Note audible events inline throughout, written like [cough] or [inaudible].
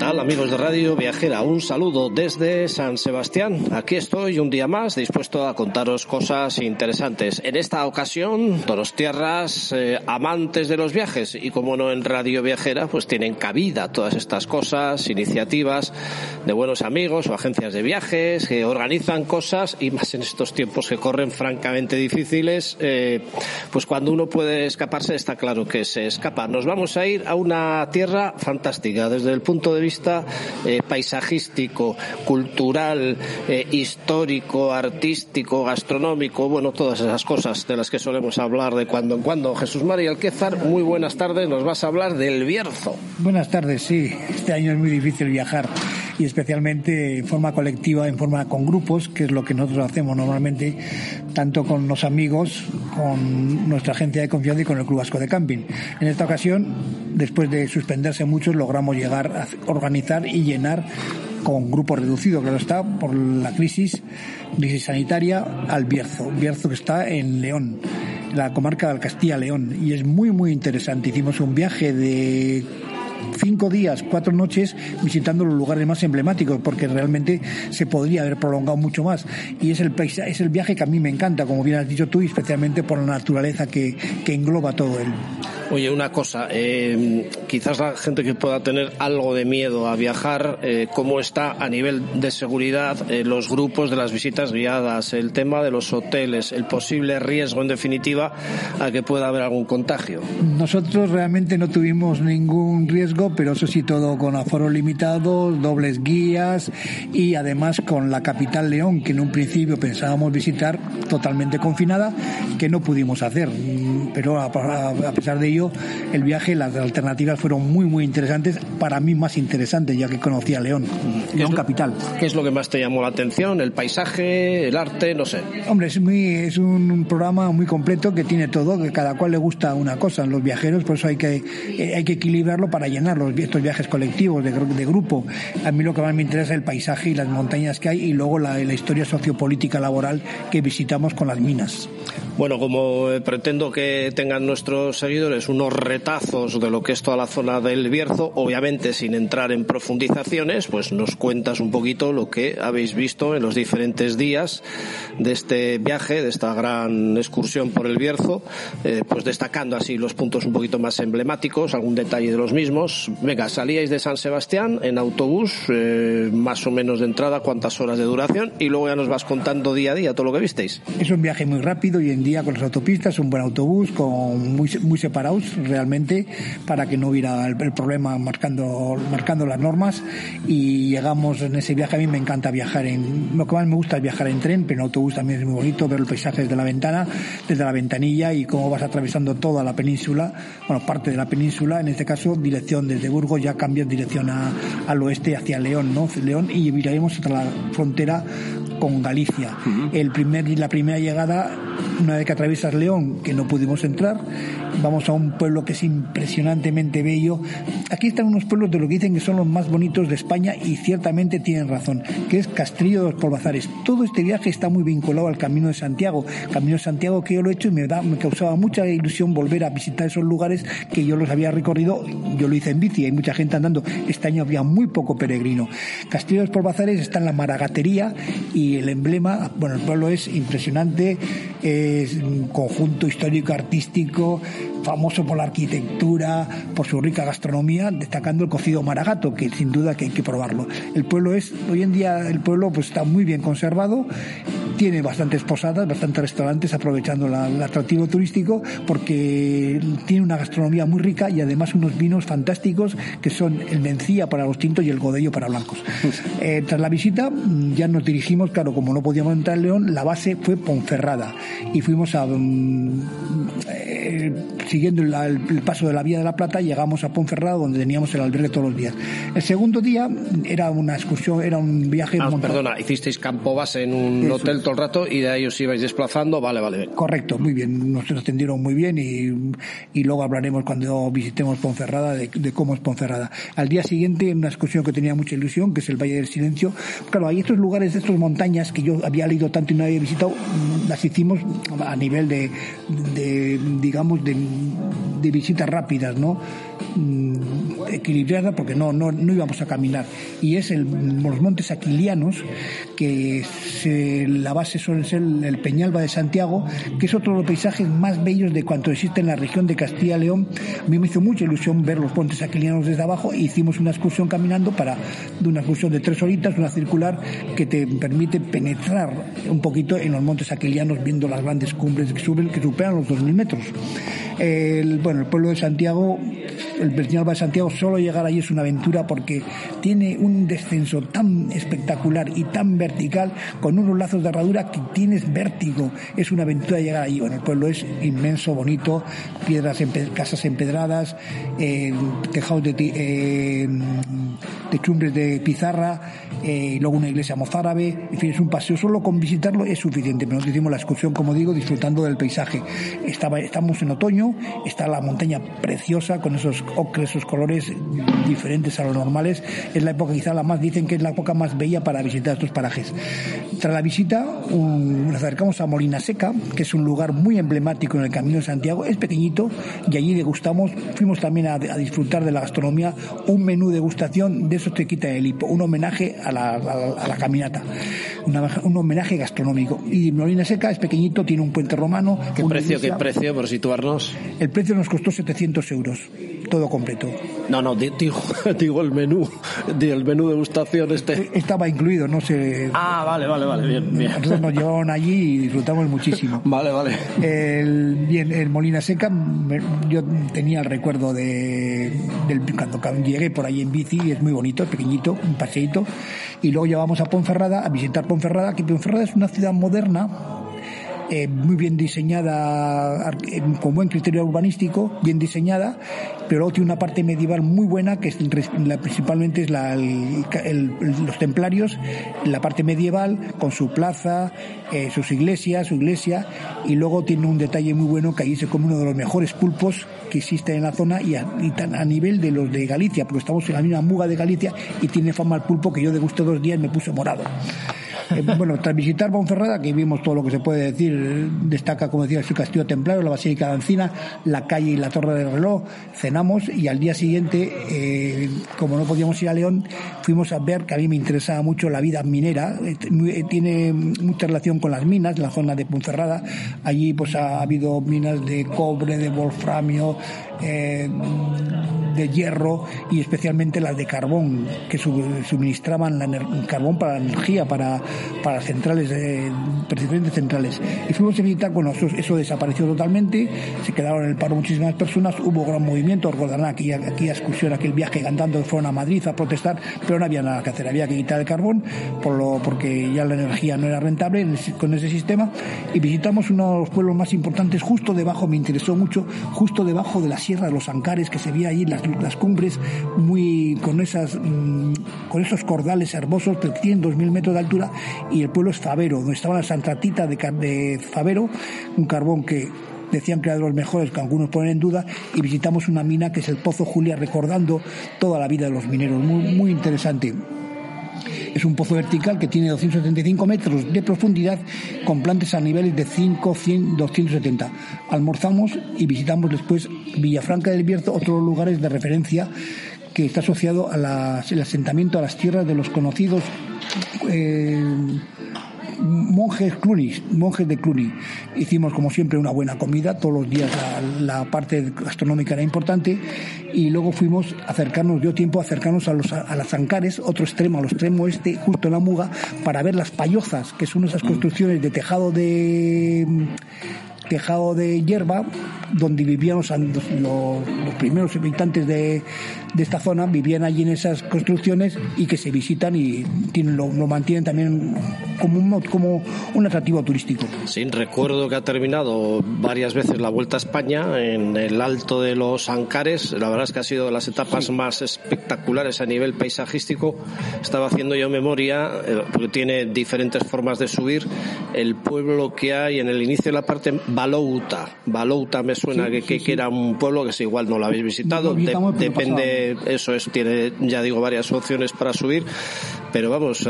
tal amigos de Radio Viajera? Un saludo desde San Sebastián. Aquí estoy un día más dispuesto a contaros cosas interesantes. En esta ocasión, Donostierras, eh, amantes de los viajes y como no en Radio Viajera, pues tienen cabida todas estas cosas, iniciativas de buenos amigos o agencias de viajes que organizan cosas y más en estos tiempos que corren francamente difíciles, eh, pues cuando uno puede escaparse está claro que se escapa. Nos vamos a ir a una tierra fantástica desde el punto de vista eh, paisajístico, cultural, eh, histórico, artístico, gastronómico, bueno, todas esas cosas de las que solemos hablar de cuando en cuando. Jesús María Alquézar, muy buenas tardes, nos vas a hablar del Bierzo. Buenas tardes, sí. Este año es muy difícil viajar y especialmente en forma colectiva, en forma con grupos, que es lo que nosotros hacemos normalmente, tanto con los amigos, con nuestra agencia de confianza y con el Club Vasco de Camping. En esta ocasión, después de suspenderse muchos, logramos llegar a organizar y llenar con grupo reducido, claro está, por la crisis, crisis sanitaria, al Bierzo. Bierzo que está en León, la comarca del Castilla-León. Y es muy, muy interesante. Hicimos un viaje de cinco días, cuatro noches visitando los lugares más emblemáticos, porque realmente se podría haber prolongado mucho más. Y es el, es el viaje que a mí me encanta, como bien has dicho tú, y especialmente por la naturaleza que, que engloba todo él. Oye, una cosa, eh, quizás la gente que pueda tener algo de miedo a viajar, eh, ¿cómo está a nivel de seguridad eh, los grupos de las visitas guiadas, el tema de los hoteles, el posible riesgo, en definitiva, a que pueda haber algún contagio? Nosotros realmente no tuvimos ningún riesgo, pero eso sí todo con aforo limitado, dobles guías y además con la capital León, que en un principio pensábamos visitar totalmente confinada, que no pudimos hacer. Mm, Pero a, pesar de ello, el viaje, las alternativas fueron muy, muy interesantes, para mí más interesantes, ya que conocía León, León capital. ¿Qué es lo que más te llamó la atención? ¿El paisaje, el arte? No sé. Hombre, es, muy, es un programa muy completo que tiene todo, que cada cual le gusta una cosa. Los viajeros, por eso hay que, eh, hay que equilibrarlo para llenar los, estos viajes colectivos, de, gru- de grupo. A mí lo que más me interesa es el paisaje y las montañas que hay y luego la, la historia sociopolítica laboral que visitamos con las minas. Bueno, como eh, pretendo que tengan nuestros seguidores unos retazos de lo que es toda la zona del Bierzo, obviamente sin entrar en profundizaciones, pues nos cuentas un poquito lo que habéis visto en los diferentes días de este viaje, de esta gran excursión por el Bierzo, eh, pues destacando así los puntos un poquito más emblemáticos, algún detalle de los mismos. Venga, salíais de San Sebastián en autobús, eh, más o menos de entrada, cuántas horas de duración, y luego ya nos vas contando día a día todo lo que visteis. Es un viaje muy rápido y en día con las autopistas, un buen autobús, con muy, muy separados realmente, para que no hubiera el, el problema marcando, marcando las normas. Y llegamos en ese viaje, a mí me encanta viajar en, lo que más me gusta es viajar en tren, pero en autobús también es muy bonito, ver el paisaje desde la ventana, desde la ventanilla y cómo vas atravesando toda la península, bueno, parte de la península, en este caso dirección desde Burgos, ya cambias dirección a- al oeste hacia León, ¿no? León y miraremos hasta la frontera con Galicia. El primer, la primera llegada, una vez que atraviesas León, que no pudimos entrar, vamos a un pueblo que es impresionantemente bello. Aquí están unos pueblos de lo que dicen que son los más bonitos de España y ciertamente tienen razón, que es Castrillo de los Polvazares. Todo este viaje está muy vinculado al Camino de Santiago. Camino de Santiago que yo lo he hecho y me, da, me causaba mucha ilusión volver a visitar esos lugares que yo los había recorrido. Yo lo hice en bici, hay mucha gente andando. Este año había muy poco peregrino. Castillo de los Polvazares está en la Maragatería y el emblema, bueno, el pueblo es impresionante es un conjunto histórico artístico famoso por la arquitectura, por su rica gastronomía, destacando el cocido maragato, que sin duda que hay que probarlo. El pueblo es, hoy en día el pueblo pues está muy bien conservado, tiene bastantes posadas, bastantes restaurantes aprovechando la- el atractivo turístico porque tiene una gastronomía muy rica y además unos vinos fantásticos que son el mencía para los tintos y el godello para blancos. [laughs] Eh, tras la visita ya nos dirigimos, claro, como no podíamos entrar en León, la base fue Ponferrada y fuimos a mm, eh, siguiendo la- el, el paso de la Vía de la Plata llegamos a Ponferrada donde teníamos el albergue todos los días. El segundo día era una excursión, era un viaje Ah, perdona, hicisteis campo base en un Eso hotel todo el rato y de ahí os ibais desplazando. Vale, vale. Correcto, muy bien, nos atendieron muy bien y, y luego hablaremos cuando visitemos Ponferrada de, de cómo es Ponferrada. Al día siguiente, una excursión que tenía mucha ilusión, que es el Valle del Silencio. Claro, hay estos lugares, estas montañas que yo había leído tanto y no había visitado, las hicimos a nivel de, de digamos, de, de visitas rápidas, ¿no? Mm, equilibrada porque no, no, no íbamos a caminar. Y es el, los montes aquilianos, que se- la base suele ser el Peñalba de Santiago, que es otro de los paisajes más bellos de cuanto existe en la región de Castilla y León. A mí me hizo mucha ilusión ver los montes aquilianos desde abajo e hicimos una excursión caminando para, de una excursión de tres horitas, una circular que te permite penetrar un poquito en los montes aquilianos viendo las grandes cumbres que suben, que superan los 2.000 metros. El, bueno, el pueblo de Santiago, el Peñalba de Santiago, solo llegar allí es una aventura porque tiene un descenso tan espectacular y tan vertical, con unos lazos de herradura que tienes vértigo. Es una aventura llegar allí. Bueno, el pueblo es inmenso, bonito, piedras, empe- casas empedradas, eh, tejados de, eh, techumbres de pizarra, eh, luego una iglesia mozárabe. En fin, es un paseo. Solo con visitarlo es suficiente. Pero nosotros hicimos la excursión, como digo, disfrutando del paisaje. Estamos en otoño, está la montaña preciosa con esos ocres, esos colores diferentes a los normales. Es la época, quizá la más, dicen que es la época más bella para visitar estos parajes. Tras la visita, nos acercamos a Molina Seca, que es un lugar muy emblemático en el Camino de Santiago. Es pequeñito y allí degustamos. Fuimos también a, disfrutar de la gastronomía, un menú degustación de esos que quita el hipo, un homenaje a la caminata, Una- un homenaje gastronómico. Y Molina Seca es pequeñito, tiene un puente romano. ¿Qué precio, qué precio, por situarnos? El precio nos costó 700 euros, todo completo. No, no, di- digo, [laughs] digo el menú, el menú degustación este. Estaba incluido, no sé. Ah, vale, vale, vale, bien, bien. Nosotros nos llevaron allí y disfrutamos muchísimo. [laughs] Vale, vale. El, bien, el Molina Seca, yo tenía el recuerdo de del, cuando llegué por ahí en bici, es muy bonito, es pequeñito, un paseíto, y luego llevamos a Ponferrada a visitar Ponferrada, que Ponferrada es una ciudad moderna, eh, muy bien diseñada, eh, con buen criterio urbanístico, bien diseñada, pero luego tiene una parte medieval muy buena, que es, principalmente es los templarios, la parte medieval, con su plaza, eh, sus iglesias, su iglesia, y luego tiene un detalle muy bueno que allí se come uno de los mejores pulpos que existen en la zona y a, tan a nivel de los de Galicia, porque estamos en la misma muga de Galicia y tiene fama el pulpo que yo degusté dos días y me puse morado. Eh, bueno, tras visitar Ponferrada, que vimos todo lo que se puede decir, destaca, como decía, su castillo templario, la Basílica de Ancina, la calle y la Torre del Reloj, cenamos y al día siguiente, eh, como no podíamos ir a León, fuimos a ver, que a mí me interesaba mucho la vida minera, eh, tiene mucha relación con las minas, la zona de Ponferrada, allí pues ha habido minas de cobre, de wolframio, de hierro y especialmente las de carbón que su- suministraban la carbón para la energía para, para centrales diferentes centrales. Y fuimos a visitar bueno eso, eso desapareció totalmente se quedaron en el paro muchísimas personas hubo gran movimiento recordarán aquella, aquella excursión aquel viaje cantando fueron a Madrid a protestar pero no había nada que hacer había que quitar el carbón por lo porque ya la energía no era rentable con ese sistema y visitamos uno de los pueblos más importantes justo debajo me interesó mucho justo debajo de la sierra de los Ancares que se veía allí las, cumbres muy con esas mm, con esos cordales hermosos que tienen 2.000 metros de altura y el pueblo es Favero donde estaba la Santa Tita de, de Favero un carbón que decían que era de los mejores, que algunos ponen en duda, y visitamos una mina que es el Pozo Julia, recordando toda la vida de los mineros. Muy, muy interesante. Es un pozo vertical que tiene 275 metros de profundidad con plantas a niveles de 5, 100, 270. Almorzamos y visitamos después Villafranca del Bierzo, otros lugares de referencia que está asociado al asentamiento a las tierras de los conocidos eh, monjes Cluny, monjes de Cluny. Hicimos como siempre una buena comida, todos los días la, parte gastronómica era importante y luego fuimos a acercarnos, dio tiempo a acercarnos a, los, a las Ancares, otro extremo, al extremo este, justo en la Muga, para ver las payozas, que son esas mm. construcciones de tejado de tejado de hierba, donde vivían los, los, primeros habitantes de, de, esta zona, vivían allí en esas construcciones y que se visitan y tienen, lo, mantienen también como un, como un atractivo turístico. Sí, recuerdo que ha terminado varias veces la Vuelta a España en el Alto de los Ancares. La verdad es que ha sido de las etapas más espectaculares a nivel paisajístico. Estaba haciendo yo memoria, eh, porque tiene diferentes formas de subir, el pueblo que hay en el inicio de la parte Balouta. Balouta me suena que, que, era un pueblo que si igual no lo habéis visitado. depende, eso es, tiene, ya digo, varias opciones para subir. Pero vamos,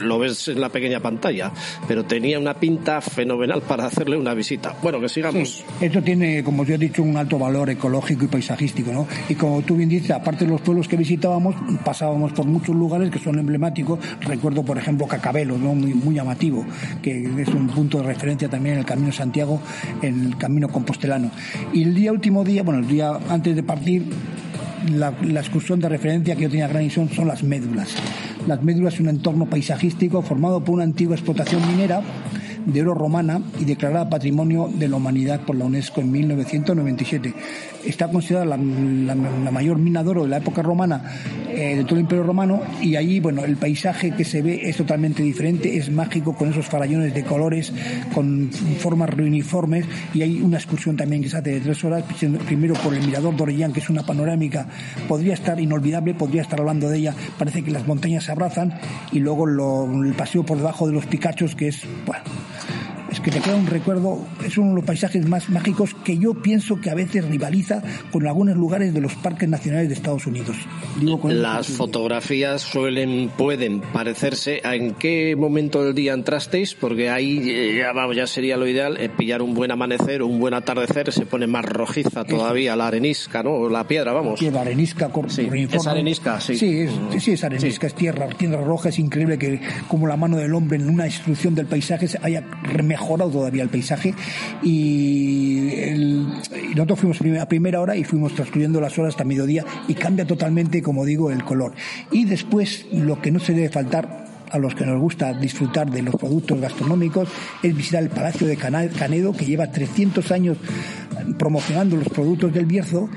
lo ves en la pequeña pantalla. Pero tenía una pinta fenomenal para hacerle una visita. Bueno, que sigamos. esto tiene, como yo he dicho, un alto valor ecológico y paisajístico, ¿no? Y como tú bien dices, aparte de los pueblos que visitábamos, pasábamos por muchos lugares que son emblemáticos. Recuerdo, por ejemplo, Cacabelo, ¿no? Muy, muy llamativo, que es un punto de referencia también en el Camino Santiago en el camino compostelano. Y el día último día, bueno, el día antes de partir, la, excursión de referencia que yo tenía gran visión son las médulas. Las médulas es un entorno paisajístico formado por una antigua explotación minera de oro romana y declarada Patrimonio de la Humanidad por la UNESCO en 1997. Está considerada la, mayor mina de oro de la época romana eh, de todo el Imperio Romano y allí, bueno, el paisaje que se ve es totalmente diferente, es mágico con esos farallones de colores, con formas reuniformes y hay una excursión también que se hace de tres horas, primero por el Mirador de Orellán, que es una panorámica, podría estar inolvidable, podría estar hablando de ella, parece que las montañas se abrazan y luego el paseo por debajo de los Picachos, que es, bueno, es que te queda un recuerdo, es uno de los paisajes más mágicos que yo pienso que a veces rivaliza con algunos lugares de los parques nacionales de Estados Unidos. Las fotografías suelen, pueden parecerse a en qué momento del día entrasteis, porque ahí eh, ya, vamos, ya sería lo ideal eh, pillar un buen amanecer o un buen atardecer, se pone más rojiza todavía la arenisca, ¿no? La piedra, vamos. Piedra, arenisca, sí, es arenisca, sí. Sí, es, sí, es arenisca, es tierra, tierra roja, es increíble que como la mano del hombre en una destrucción del paisaje se haya mejorado todavía el paisaje y, nosotros fuimos a primera hora y fuimos transcurriendo las horas hasta mediodía y cambia totalmente, como digo, el color. Y después lo que no se debe faltar a los que nos gusta disfrutar de los productos gastronómicos es visitar el Palacio de Canedo, que lleva 300 años promocionando los productos del Bierzo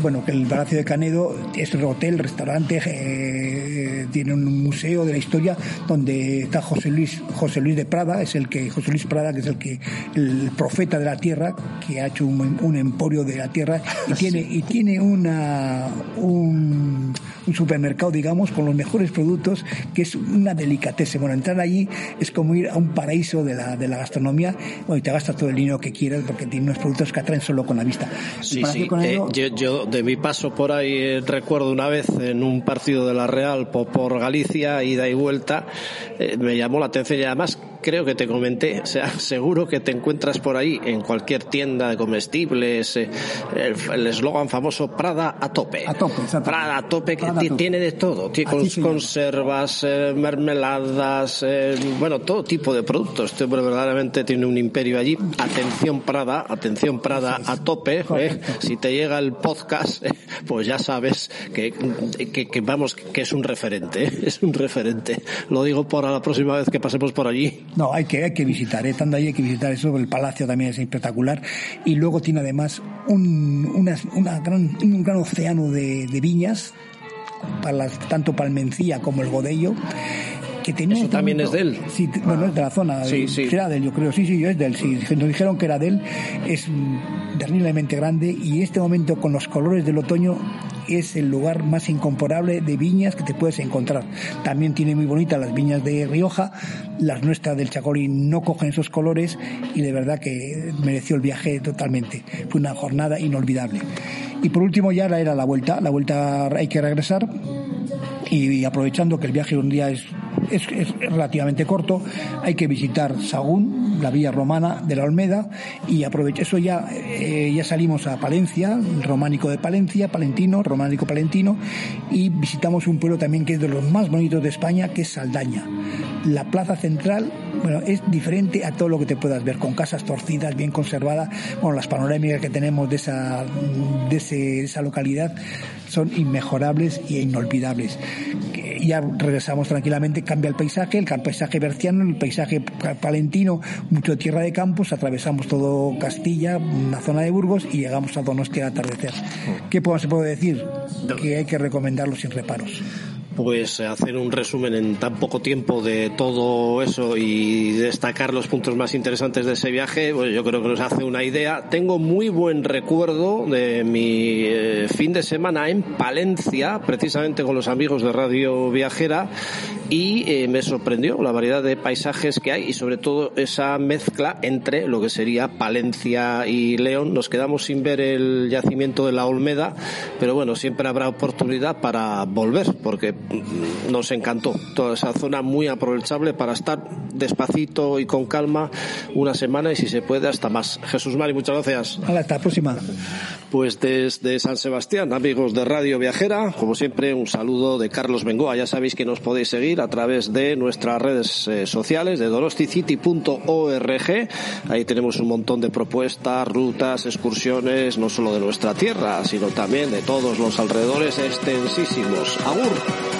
bueno, que el Palacio de Canedo es un hotel, restaurante, eh, tiene un museo de la historia donde está José Luis, José Luis de Prada, es el que, José Luis Prada, que es el que, el profeta de la tierra, que ha hecho un, emporio de la tierra y [laughs] tiene, y tiene una, un, supermercado, digamos, con los mejores productos, que es una delicatese. Bueno, entrar allí es como ir a un paraíso de la, de la gastronomía, bueno, y te gastas todo el dinero que quieras porque tiene unos productos que atraen solo con la vista. Sí, sí. Eh, yo, yo de mi paso por ahí eh, recuerdo una vez en un partido de la Real por, Galicia, ida y vuelta, eh, me llamó la atención y además creo que te comenté, o sea, [laughs] seguro que te encuentras por ahí en cualquier tienda de comestibles, eh, el eslogan famoso Prada a tope. A tope, Prada a tope, que tiene de todo, tiene conservas, mermeladas, bueno, todo tipo de productos. Este verdaderamente tiene un imperio allí. Atención Prada, atención Prada a tope. Si te llega el podcast pues ya sabes que, que, vamos, que es un referente, ¿eh? [laughs] es un referente. Lo digo para la próxima vez que pasemos por allí. No, hay que, hay que visitar, ¿eh? estando ahí hay que visitar eso, el palacio también es espectacular y luego tiene además un, una, gran, un gran océano de, viñas, para tanto Palmencía como el Godello que tenía Eso también es de él. Sí, bueno, es de la zona. Sí, sí. Era de él, yo creo. Sí, sí, es de él. Sí. Nos dijeron que era de él. Es terriblemente grande y este momento con los colores del otoño es el lugar más incomparable de viñas que te puedes encontrar. También tiene muy bonitas las viñas de Rioja, las nuestras del Chacorí no cogen esos colores y de verdad que mereció el viaje totalmente. Fue una jornada inolvidable. Y por último ya era la vuelta, la vuelta hay que regresar y aprovechando que el viaje un día es es, relativamente corto. Hay que visitar Sagún, la vía romana de la Olmeda, y aprovecho eso ya, eh, ya salimos a Palencia, románico de Palencia, palentino, románico palentino, y visitamos un pueblo también que es de los más bonitos de España, que es Saldaña. La plaza central, bueno, es diferente a todo lo que te puedas ver, con casas torcidas, bien conservadas, bueno, las panorámicas que tenemos de esa, de ese- esa localidad son inmejorables e inolvidables. Ya regresamos tranquilamente, cambia el paisaje, el paisaje berciano, el paisaje pa- palentino, mucho tierra de campos, atravesamos todo Castilla, una zona de Burgos y llegamos a Donostia al atardecer. ¿Qué puedo- se puede decir? Que hay que recomendarlo sin reparos. Pues hacer un resumen en tan poco tiempo de todo eso y destacar los puntos más interesantes de ese viaje, pues yo creo que nos hace una idea. Tengo muy buen recuerdo de mi eh, fin de semana en Palencia, precisamente con los amigos de Radio Viajera, y eh, me sorprendió la variedad de paisajes que hay y sobre todo esa mezcla entre lo que sería Palencia y León. Nos quedamos sin ver el yacimiento de la Olmeda, pero bueno, siempre habrá oportunidad para volver porque nos encantó toda esa zona muy aprovechable para estar despacito y con calma una semana y si se puede hasta más. Jesús Mari, muchas gracias. Hasta la próxima. Pues desde San Sebastián, amigos de Radio Viajera, como siempre, un saludo de Carlos Bengoa. Ya sabéis que nos podéis seguir a través de nuestras redes eh, sociales de donosticity.org. Ahí tenemos un montón de propuestas, rutas, excursiones, no solo de nuestra tierra, sino también de todos los alrededores extensísimos. Agur.